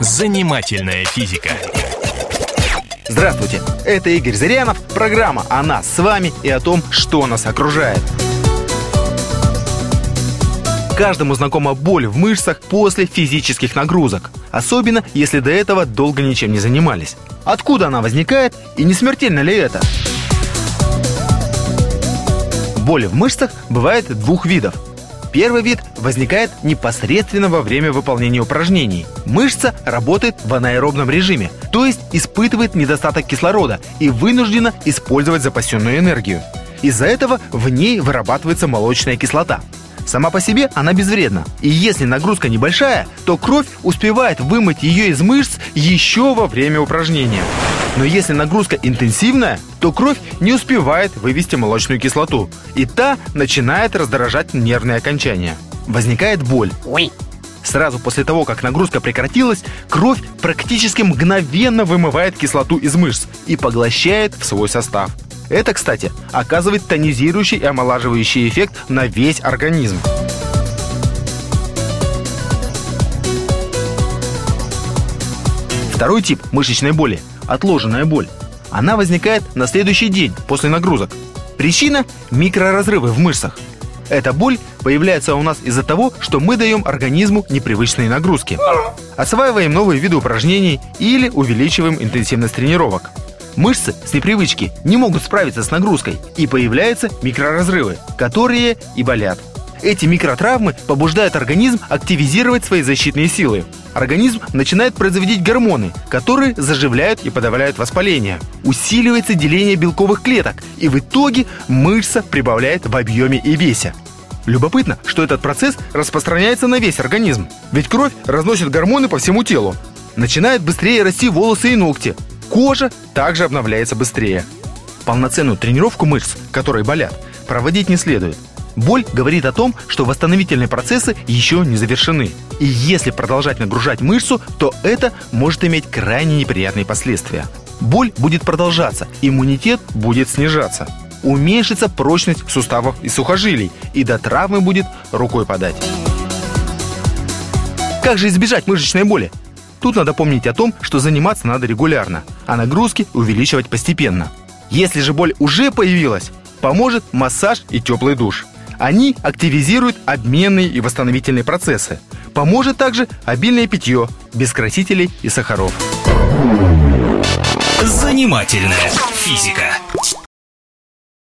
Занимательная физика. Здравствуйте, это Игорь Зырянов, программа о нас с вами и о том, что нас окружает. Каждому знакома боль в мышцах после физических нагрузок, особенно если до этого долго ничем не занимались. Откуда она возникает и не смертельно ли это? Боль в мышцах бывает двух видов. Первый вид возникает непосредственно во время выполнения упражнений. Мышца работает в анаэробном режиме, то есть испытывает недостаток кислорода и вынуждена использовать запасенную энергию. Из-за этого в ней вырабатывается молочная кислота. Сама по себе она безвредна. И если нагрузка небольшая, то кровь успевает вымыть ее из мышц еще во время упражнения. Но если нагрузка интенсивная, то кровь не успевает вывести молочную кислоту, и та начинает раздражать нервные окончания. Возникает боль. Ой, Сразу после того, как нагрузка прекратилась, кровь практически мгновенно вымывает кислоту из мышц и поглощает в свой состав. Это, кстати, оказывает тонизирующий и омолаживающий эффект на весь организм. Второй тип мышечной боли – отложенная боль. Она возникает на следующий день после нагрузок. Причина – микроразрывы в мышцах. Эта боль появляется у нас из-за того, что мы даем организму непривычные нагрузки. Осваиваем новые виды упражнений или увеличиваем интенсивность тренировок. Мышцы с непривычки не могут справиться с нагрузкой, и появляются микроразрывы, которые и болят. Эти микротравмы побуждают организм активизировать свои защитные силы. Организм начинает производить гормоны, которые заживляют и подавляют воспаление. Усиливается деление белковых клеток, и в итоге мышца прибавляет в объеме и весе. Любопытно, что этот процесс распространяется на весь организм. Ведь кровь разносит гормоны по всему телу. Начинают быстрее расти волосы и ногти. Кожа также обновляется быстрее. Полноценную тренировку мышц, которые болят, проводить не следует. Боль говорит о том, что восстановительные процессы еще не завершены. И если продолжать нагружать мышцу, то это может иметь крайне неприятные последствия. Боль будет продолжаться, иммунитет будет снижаться. Уменьшится прочность суставов и сухожилий, и до травмы будет рукой подать. Как же избежать мышечной боли? Тут надо помнить о том, что заниматься надо регулярно, а нагрузки увеличивать постепенно. Если же боль уже появилась, поможет массаж и теплый душ. Они активизируют обменные и восстановительные процессы. Поможет также обильное питье, без красителей и сахаров. Занимательная физика.